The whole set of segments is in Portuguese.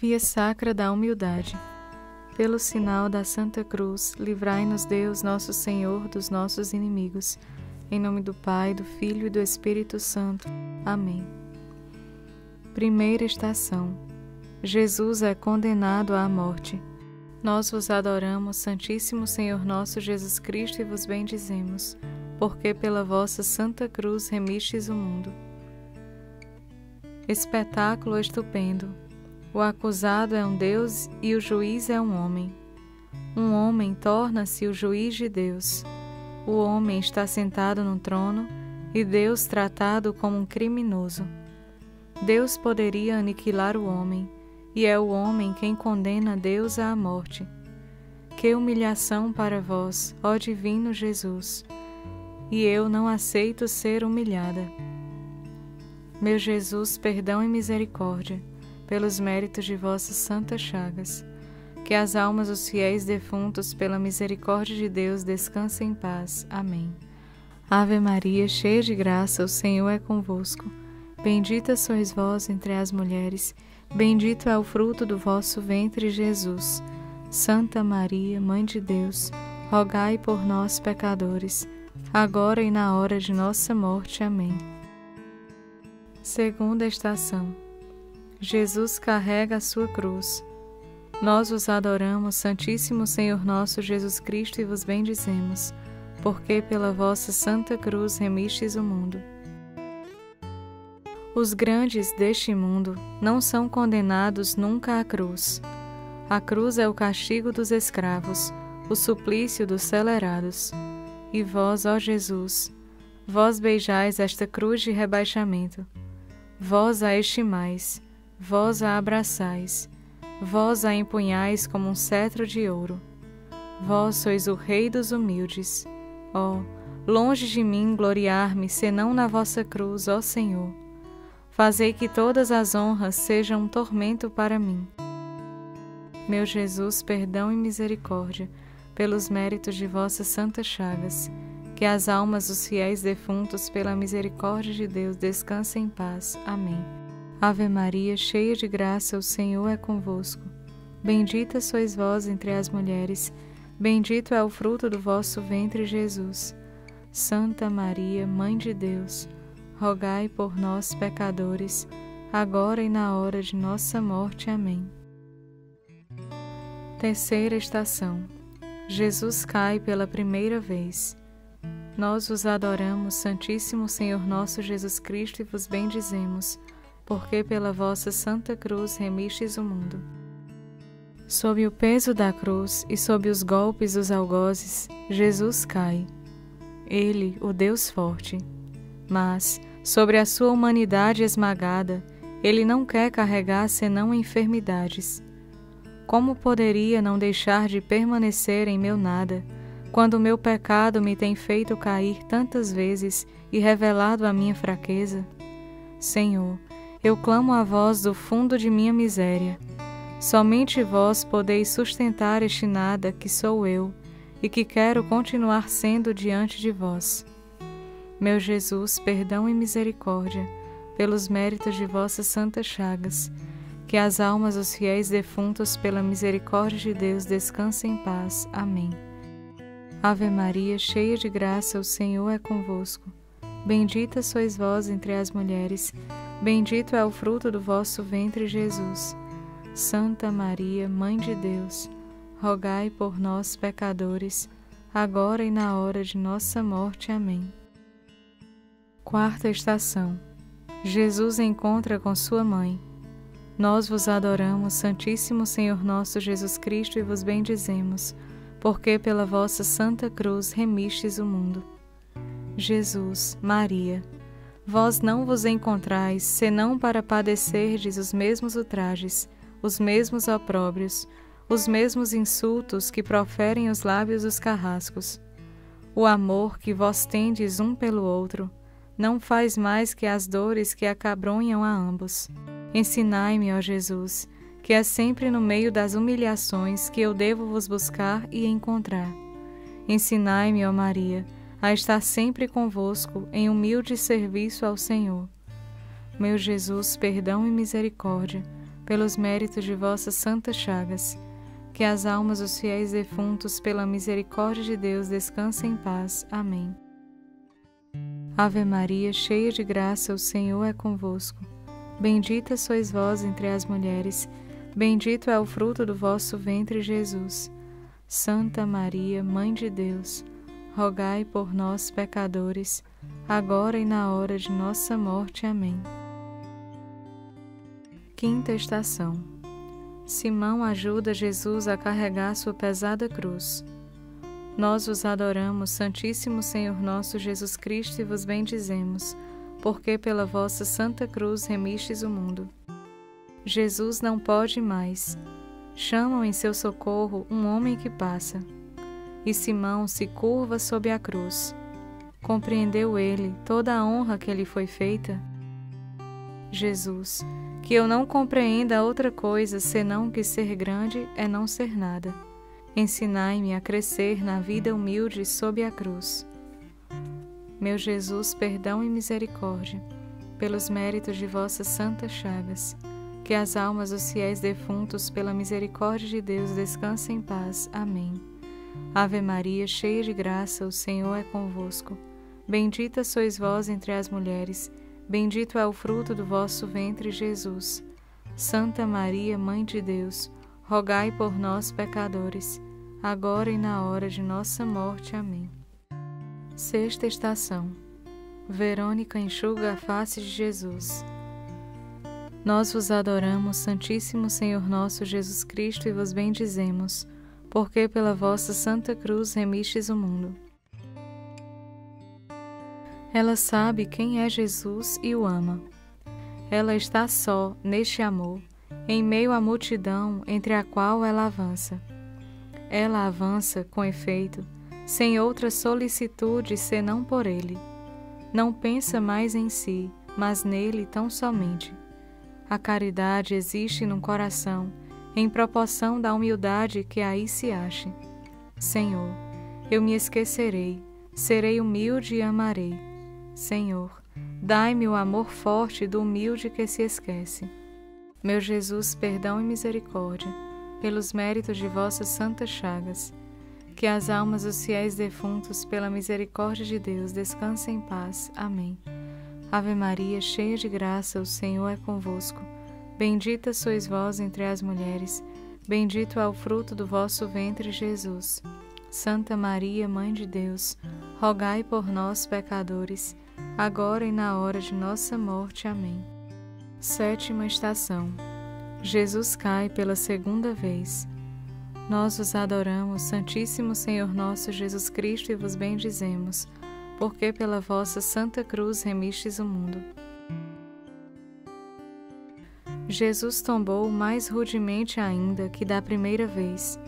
Via Sacra da Humildade. Pelo sinal da Santa Cruz, livrai-nos Deus, nosso Senhor, dos nossos inimigos. Em nome do Pai, do Filho e do Espírito Santo. Amém. Primeira estação. Jesus é condenado à morte. Nós vos adoramos, Santíssimo Senhor nosso Jesus Cristo, e vos bendizemos, porque pela vossa Santa Cruz remistes o mundo. Espetáculo estupendo o acusado é um Deus e o juiz é um homem. Um homem torna-se o juiz de Deus. O homem está sentado no trono e Deus tratado como um criminoso. Deus poderia aniquilar o homem, e é o homem quem condena Deus à morte. Que humilhação para vós, ó Divino Jesus! E eu não aceito ser humilhada. Meu Jesus, perdão e misericórdia pelos méritos de vossas santas chagas. Que as almas dos fiéis defuntos, pela misericórdia de Deus, descansem em paz. Amém. Ave Maria, cheia de graça, o Senhor é convosco. Bendita sois vós entre as mulheres, bendito é o fruto do vosso ventre, Jesus. Santa Maria, Mãe de Deus, rogai por nós, pecadores, agora e na hora de nossa morte. Amém. Segunda estação. Jesus carrega a sua cruz. Nós os adoramos, Santíssimo Senhor nosso Jesus Cristo, e vos bendizemos, porque pela vossa santa cruz remistes o mundo. Os grandes deste mundo não são condenados nunca à cruz. A cruz é o castigo dos escravos, o suplício dos celerados. E vós, ó Jesus, vós beijais esta cruz de rebaixamento, vós a estimais vós a abraçais, vós a empunhais como um cetro de ouro. Vós sois o Rei dos humildes. Ó, oh, longe de mim gloriar-me, senão na vossa cruz, ó Senhor. Fazei que todas as honras sejam um tormento para mim. Meu Jesus, perdão e misericórdia, pelos méritos de vossas santas chagas, que as almas dos fiéis defuntos, pela misericórdia de Deus, descansem em paz. Amém. Ave Maria, cheia de graça, o Senhor é convosco. Bendita sois vós entre as mulheres, bendito é o fruto do vosso ventre, Jesus. Santa Maria, Mãe de Deus, rogai por nós, pecadores, agora e na hora de nossa morte. Amém. Terceira estação. Jesus cai pela primeira vez. Nós vos adoramos, Santíssimo Senhor nosso Jesus Cristo, e vos bendizemos porque pela vossa Santa Cruz remistes o mundo. Sob o peso da cruz e sob os golpes dos algozes, Jesus cai. Ele, o Deus forte. Mas, sobre a sua humanidade esmagada, ele não quer carregar senão enfermidades. Como poderia não deixar de permanecer em meu nada, quando o meu pecado me tem feito cair tantas vezes e revelado a minha fraqueza? Senhor, eu clamo a vós do fundo de minha miséria. Somente vós podeis sustentar este nada que sou eu e que quero continuar sendo diante de vós. Meu Jesus, perdão e misericórdia, pelos méritos de vossas santas chagas, que as almas dos fiéis defuntos, pela misericórdia de Deus, descansem em paz. Amém. Ave Maria, cheia de graça, o Senhor é convosco. Bendita sois vós entre as mulheres Bendito é o fruto do vosso ventre, Jesus. Santa Maria, Mãe de Deus, rogai por nós, pecadores, agora e na hora de nossa morte. Amém. Quarta estação. Jesus encontra com sua mãe. Nós vos adoramos, Santíssimo Senhor nosso Jesus Cristo, e vos bendizemos, porque pela vossa santa cruz remistes o mundo. Jesus, Maria, Vós não vos encontrais, senão para padecerdes os mesmos ultrajes, os mesmos opróbrios, os mesmos insultos que proferem os lábios dos carrascos. O amor que vós tendes um pelo outro não faz mais que as dores que acabronham a ambos. Ensinai-me, ó Jesus, que é sempre no meio das humilhações que eu devo vos buscar e encontrar. Ensinai-me, ó Maria, a estar sempre convosco em humilde serviço ao Senhor. Meu Jesus, perdão e misericórdia, pelos méritos de vossas santas chagas, que as almas dos fiéis defuntos, pela misericórdia de Deus, descansem em paz. Amém. Ave Maria, cheia de graça, o Senhor é convosco. Bendita sois vós entre as mulheres, bendito é o fruto do vosso ventre, Jesus. Santa Maria, Mãe de Deus, rogai por nós, pecadores, agora e na hora de nossa morte. Amém. Quinta estação. Simão ajuda Jesus a carregar sua pesada cruz. Nós vos adoramos, Santíssimo Senhor nosso Jesus Cristo, e vos bendizemos, porque pela vossa santa cruz remistes o mundo. Jesus não pode mais chamam em seu socorro um homem que passa. E Simão se curva sob a cruz. Compreendeu ele toda a honra que lhe foi feita? Jesus, que eu não compreenda outra coisa senão que ser grande é não ser nada. Ensinai-me a crescer na vida humilde sob a cruz. Meu Jesus, perdão e misericórdia, pelos méritos de vossas santas chagas que as almas dos fiéis defuntos, pela misericórdia de Deus, descansem em paz. Amém. Ave Maria, cheia de graça, o Senhor é convosco. Bendita sois vós entre as mulheres, bendito é o fruto do vosso ventre, Jesus. Santa Maria, Mãe de Deus, rogai por nós, pecadores, agora e na hora de nossa morte. Amém. Sexta estação. Verônica enxuga a face de Jesus. Nós vos adoramos, Santíssimo Senhor nosso Jesus Cristo, e vos bendizemos, porque pela vossa Santa Cruz remistes o mundo. Ela sabe quem é Jesus e o ama. Ela está só neste amor, em meio à multidão entre a qual ela avança. Ela avança, com efeito, sem outra solicitude senão por ele. Não pensa mais em si, mas nele tão somente. A caridade existe no coração, em proporção da humildade que aí se ache. Senhor, eu me esquecerei, serei humilde e amarei. Senhor, dai-me o amor forte do humilde que se esquece. Meu Jesus, perdão e misericórdia, pelos méritos de vossas santas chagas, que as almas dos fiéis defuntos, pela misericórdia de Deus, descansem em paz. Amém. Ave Maria, cheia de graça, o Senhor é convosco. Bendita sois vós entre as mulheres, bendito é o fruto do vosso ventre, Jesus. Santa Maria, Mãe de Deus, rogai por nós, pecadores, agora e na hora de nossa morte. Amém. Sétima estação. Jesus cai pela segunda vez. Nós vos adoramos, Santíssimo Senhor nosso Jesus Cristo, e vos bendizemos porque pela vossa Santa Cruz remistes o mundo. Jesus tombou mais rudemente ainda que da primeira vez,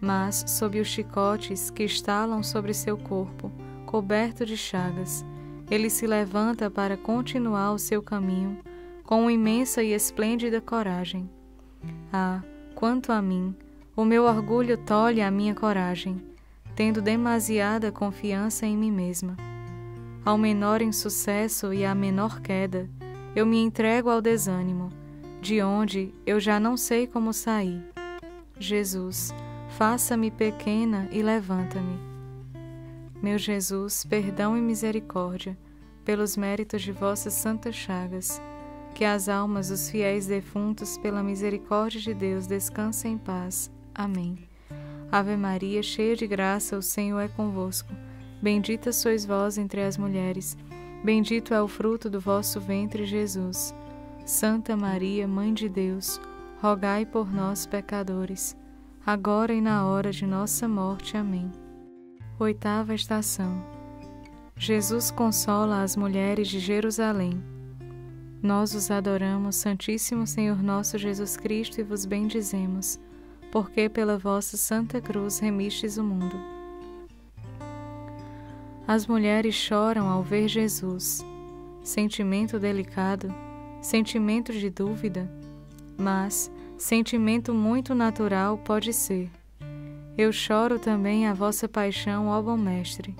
mas sob os chicotes que estalam sobre seu corpo, coberto de chagas, ele se levanta para continuar o seu caminho com imensa e esplêndida coragem. Ah, quanto a mim, o meu orgulho tolhe a minha coragem, tendo demasiada confiança em mim mesma. Ao menor insucesso e à menor queda, eu me entrego ao desânimo, de onde eu já não sei como sair. Jesus, faça-me pequena e levanta-me. Meu Jesus, perdão e misericórdia, pelos méritos de vossas santas chagas, que as almas dos fiéis defuntos, pela misericórdia de Deus, descansem em paz. Amém. Ave Maria, cheia de graça, o Senhor é convosco. Bendita sois vós entre as mulheres, bendito é o fruto do vosso ventre, Jesus. Santa Maria, Mãe de Deus, rogai por nós, pecadores, agora e na hora de nossa morte. Amém. Oitava estação. Jesus consola as mulheres de Jerusalém. Nós os adoramos, Santíssimo Senhor nosso Jesus Cristo, e vos bendizemos, porque pela vossa Santa Cruz remistes o mundo. As mulheres choram ao ver Jesus. Sentimento delicado, sentimento de dúvida, mas sentimento muito natural pode ser. Eu choro também a vossa paixão, ó bom Mestre.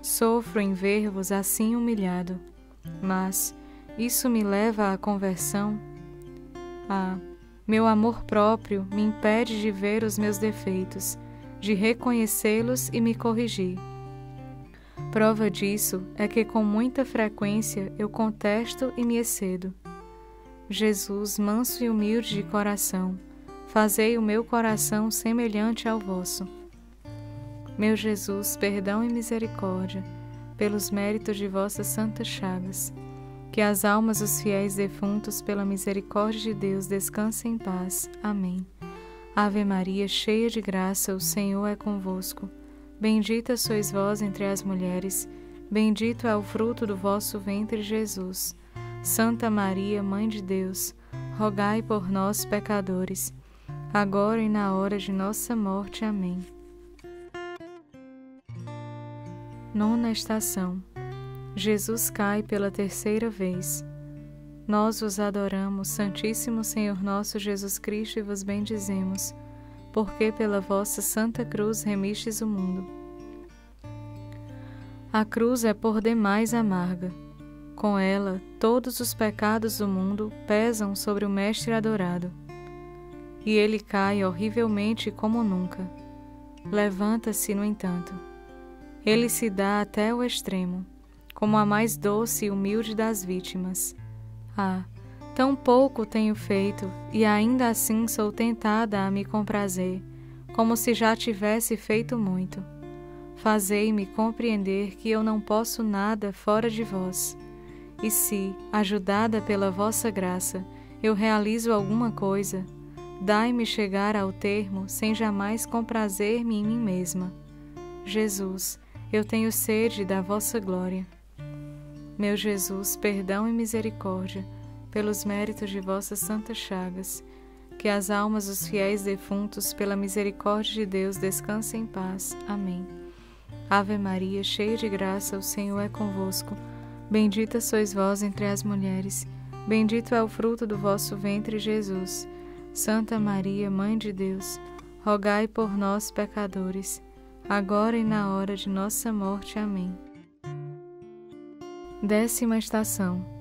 Sofro em ver-vos assim humilhado, mas isso me leva à conversão? Ah, Meu amor próprio me impede de ver os meus defeitos, de reconhecê-los e me corrigir. Prova disso é que com muita frequência eu contesto e me excedo. Jesus, manso e humilde de coração, fazei o meu coração semelhante ao vosso. Meu Jesus, perdão e misericórdia, pelos méritos de vossas santas chagas, que as almas dos fiéis defuntos, pela misericórdia de Deus, descansem em paz. Amém. Ave Maria, cheia de graça, o Senhor é convosco. Bendita sois vós entre as mulheres, bendito é o fruto do vosso ventre, Jesus. Santa Maria, Mãe de Deus, rogai por nós, pecadores, agora e na hora de nossa morte. Amém. Nona estação. Jesus cai pela terceira vez. Nós vos adoramos, Santíssimo Senhor nosso Jesus Cristo, e vos bendizemos porque pela vossa santa cruz remistes o mundo. A cruz é por demais amarga. Com ela, todos os pecados do mundo pesam sobre o Mestre adorado. E ele cai horrivelmente como nunca. Levanta-se, no entanto. Ele se dá até o extremo, como a mais doce e humilde das vítimas. Ah, Tão pouco tenho feito, e ainda assim sou tentada a me comprazer, como se já tivesse feito muito. Fazei-me compreender que eu não posso nada fora de vós. E se, ajudada pela vossa graça, eu realizo alguma coisa, dai-me chegar ao termo sem jamais comprazer-me em mim mesma. Jesus, eu tenho sede da vossa glória. Meu Jesus, perdão e misericórdia pelos méritos de vossas santas chagas, que as almas dos fiéis defuntos, pela misericórdia de Deus, descansem em paz. Amém. Ave Maria, cheia de graça, o Senhor é convosco. Bendita sois vós entre as mulheres, bendito é o fruto do vosso ventre, Jesus. Santa Maria, Mãe de Deus, rogai por nós, pecadores, agora e na hora de nossa morte. Amém. Décima estação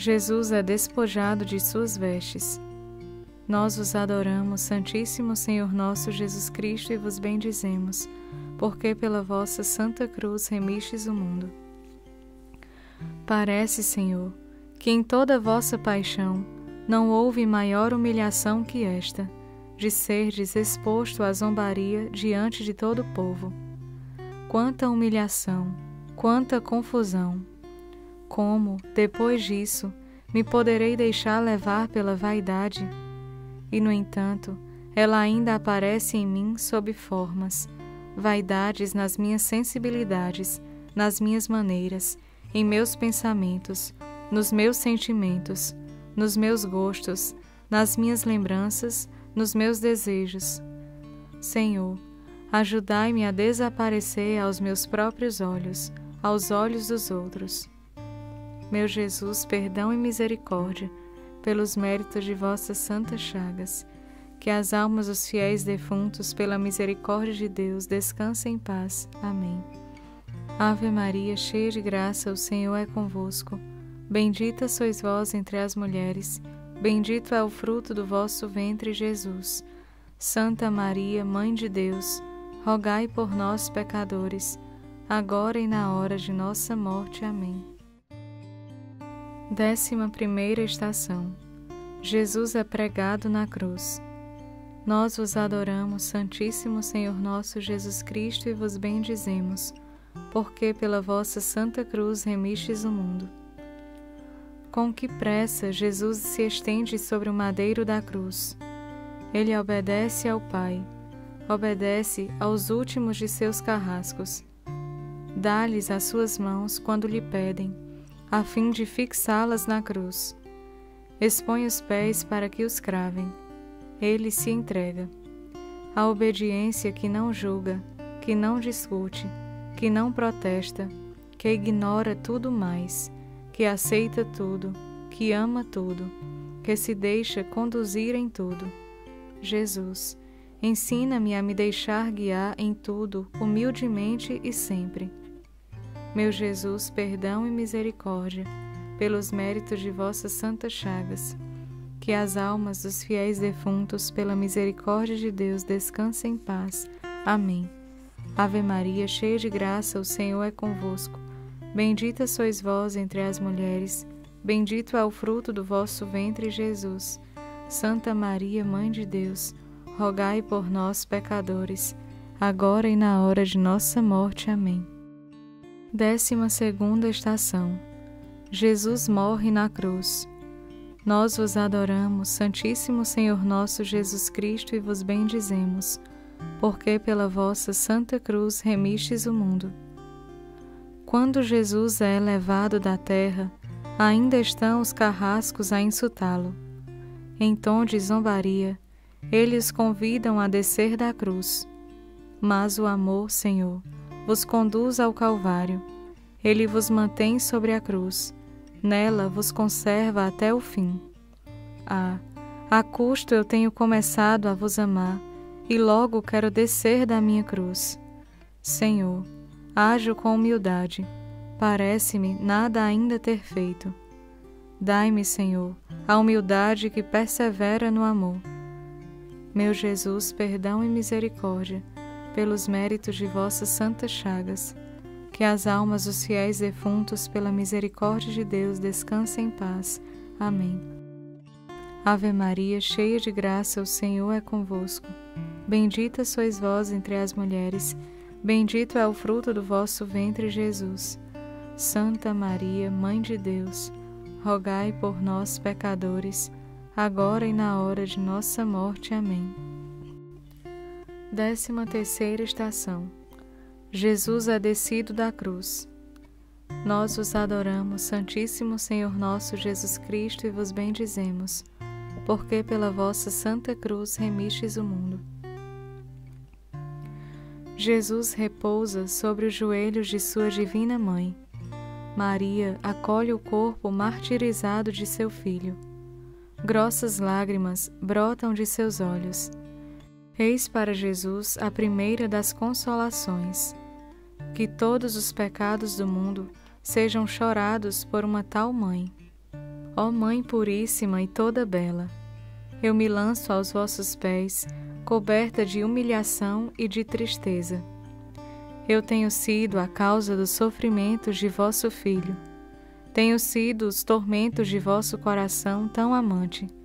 Jesus é despojado de suas vestes. Nós vos adoramos, Santíssimo Senhor nosso Jesus Cristo, e vos bendizemos, porque pela vossa Santa Cruz remistes o mundo. Parece, Senhor, que em toda vossa paixão não houve maior humilhação que esta, de serdes exposto à zombaria diante de todo o povo. Quanta humilhação, quanta confusão, como, depois disso, me poderei deixar levar pela vaidade? E, no entanto, ela ainda aparece em mim sob formas, vaidades nas minhas sensibilidades, nas minhas maneiras, em meus pensamentos, nos meus sentimentos, nos meus gostos, nas minhas lembranças, nos meus desejos. Senhor, ajudai-me a desaparecer aos meus próprios olhos, aos olhos dos outros meu Jesus, perdão e misericórdia, pelos méritos de vossas santas chagas, que as almas dos fiéis defuntos, pela misericórdia de Deus, descansem em paz. Amém. Ave Maria, cheia de graça, o Senhor é convosco. Bendita sois vós entre as mulheres, bendito é o fruto do vosso ventre, Jesus. Santa Maria, Mãe de Deus, rogai por nós, pecadores, agora e na hora de nossa morte. Amém. Décima primeira estação. Jesus é pregado na cruz. Nós vos adoramos, Santíssimo Senhor nosso Jesus Cristo, e vos bendizemos, porque pela vossa santa cruz remistes o mundo. Com que pressa Jesus se estende sobre o madeiro da cruz. Ele obedece ao Pai, obedece aos últimos de seus carrascos. Dá-lhes as suas mãos quando lhe pedem a fim de fixá-las na cruz. Expõe os pés para que os cravem. Ele se entrega. A obediência que não julga, que não discute, que não protesta, que ignora tudo mais, que aceita tudo, que ama tudo, que se deixa conduzir em tudo. Jesus, ensina-me a me deixar guiar em tudo, humildemente e sempre meu Jesus, perdão e misericórdia, pelos méritos de vossas santas chagas, que as almas dos fiéis defuntos, pela misericórdia de Deus, descansem em paz. Amém. Ave Maria, cheia de graça, o Senhor é convosco. Bendita sois vós entre as mulheres, bendito é o fruto do vosso ventre, Jesus. Santa Maria, Mãe de Deus, rogai por nós, pecadores, agora e na hora de nossa morte. Amém. Décima segunda estação. Jesus morre na cruz. Nós vos adoramos, Santíssimo Senhor nosso Jesus Cristo, e vos bendizemos, porque pela vossa Santa Cruz remistes o mundo. Quando Jesus é elevado da terra, ainda estão os carrascos a insultá-lo. Em tom de zombaria, eles convidam a descer da cruz. Mas o amor, Senhor, vos conduz ao Calvário. Ele vos mantém sobre a cruz, nela vos conserva até o fim. Ah, a custo eu tenho começado a vos amar, e logo quero descer da minha cruz. Senhor, ajo com humildade, parece-me nada ainda ter feito. Dai-me, Senhor, a humildade que persevera no amor. Meu Jesus, perdão e misericórdia pelos méritos de vossas santas chagas, que as almas dos fiéis defuntos, pela misericórdia de Deus, descansem em paz. Amém. Ave Maria, cheia de graça, o Senhor é convosco. Bendita sois vós entre as mulheres, bendito é o fruto do vosso ventre, Jesus. Santa Maria, Mãe de Deus, rogai por nós, pecadores, agora e na hora de nossa morte. Amém. Décima terceira estação. Jesus é descido da cruz. Nós vos adoramos, Santíssimo Senhor nosso Jesus Cristo, e vos bendizemos, porque pela vossa Santa Cruz remistes o mundo. Jesus repousa sobre os joelhos de sua divina mãe. Maria acolhe o corpo martirizado de seu filho. Grossas lágrimas brotam de seus olhos Eis para Jesus a primeira das consolações. Que todos os pecados do mundo sejam chorados por uma tal mãe. Ó Mãe puríssima e toda bela, eu me lanço aos vossos pés, coberta de humilhação e de tristeza. Eu tenho sido a causa dos sofrimentos de vosso filho. Tenho sido os tormentos de vosso coração tão amante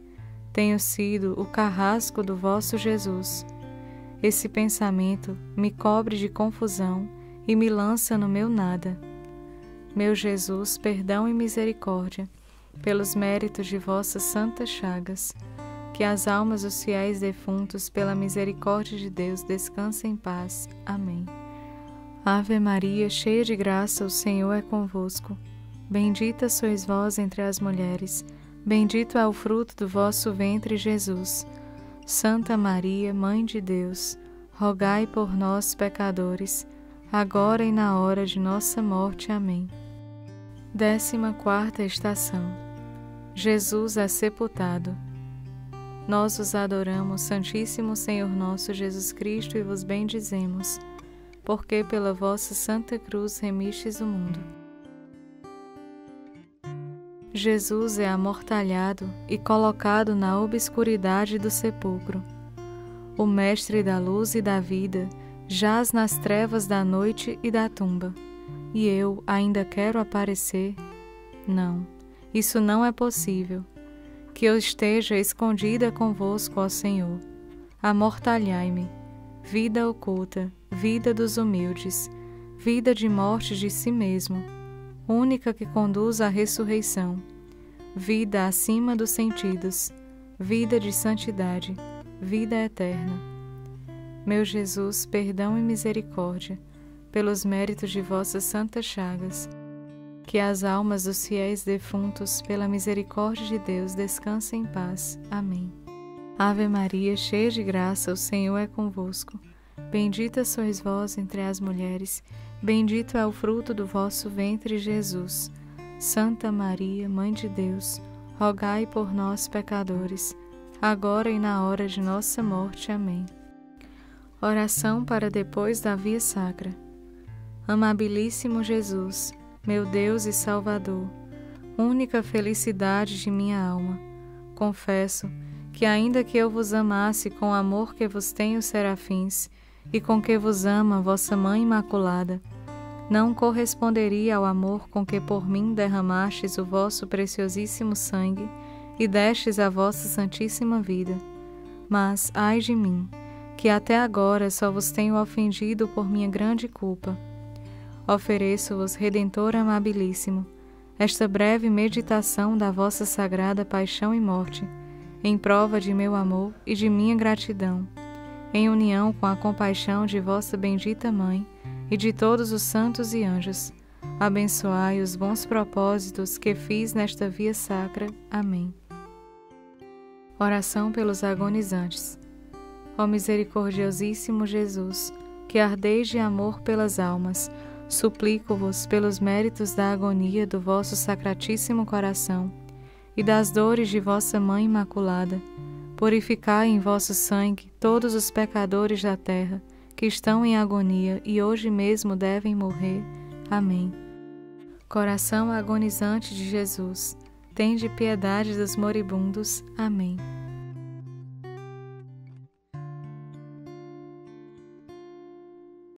tenho sido o carrasco do vosso Jesus. Esse pensamento me cobre de confusão e me lança no meu nada. Meu Jesus, perdão e misericórdia, pelos méritos de vossas santas chagas, que as almas dos fiéis defuntos, pela misericórdia de Deus, descansem em paz. Amém. Ave Maria, cheia de graça, o Senhor é convosco. Bendita sois vós entre as mulheres Bendito é o fruto do vosso ventre, Jesus. Santa Maria, Mãe de Deus, rogai por nós, pecadores, agora e na hora de nossa morte. Amém. Décima quarta estação. Jesus é sepultado. Nós os adoramos, Santíssimo Senhor nosso Jesus Cristo, e vos bendizemos, porque pela vossa Santa Cruz remistes o mundo. Jesus é amortalhado e colocado na obscuridade do sepulcro. O Mestre da luz e da vida jaz nas trevas da noite e da tumba. E eu ainda quero aparecer? Não, isso não é possível. Que eu esteja escondida convosco, ó Senhor. Amortalhai-me, vida oculta, vida dos humildes, vida de morte de si mesmo única que conduz à ressurreição, vida acima dos sentidos, vida de santidade, vida eterna. Meu Jesus, perdão e misericórdia, pelos méritos de vossas santas chagas, que as almas dos fiéis defuntos, pela misericórdia de Deus, descansem em paz. Amém. Ave Maria, cheia de graça, o Senhor é convosco. Bendita sois vós entre as mulheres, bendito é o fruto do vosso ventre, Jesus. Santa Maria, Mãe de Deus, rogai por nós, pecadores, agora e na hora de nossa morte. Amém. Oração para depois da via sacra. Amabilíssimo Jesus, meu Deus e Salvador, única felicidade de minha alma confesso que, ainda que eu vos amasse com o amor que vos tenho, serafins, e com que vos ama vossa Mãe Imaculada, não corresponderia ao amor com que por mim derramastes o vosso preciosíssimo sangue e destes a vossa santíssima vida. Mas, ai de mim, que até agora só vos tenho ofendido por minha grande culpa. Ofereço-vos, Redentor amabilíssimo, esta breve meditação da vossa sagrada paixão e morte, em prova de meu amor e de minha gratidão, em união com a compaixão de vossa bendita Mãe e de todos os santos e anjos. Abençoai os bons propósitos que fiz nesta via sacra. Amém. Oração pelos agonizantes. Ó misericordiosíssimo Jesus, que ardeis de amor pelas almas, suplico-vos pelos méritos da agonia do vosso sacratíssimo coração e das dores de vossa Mãe Imaculada, purificai em vosso sangue todos os pecadores da terra que estão em agonia e hoje mesmo devem morrer. Amém. Coração agonizante de Jesus, tende piedade dos moribundos. Amém.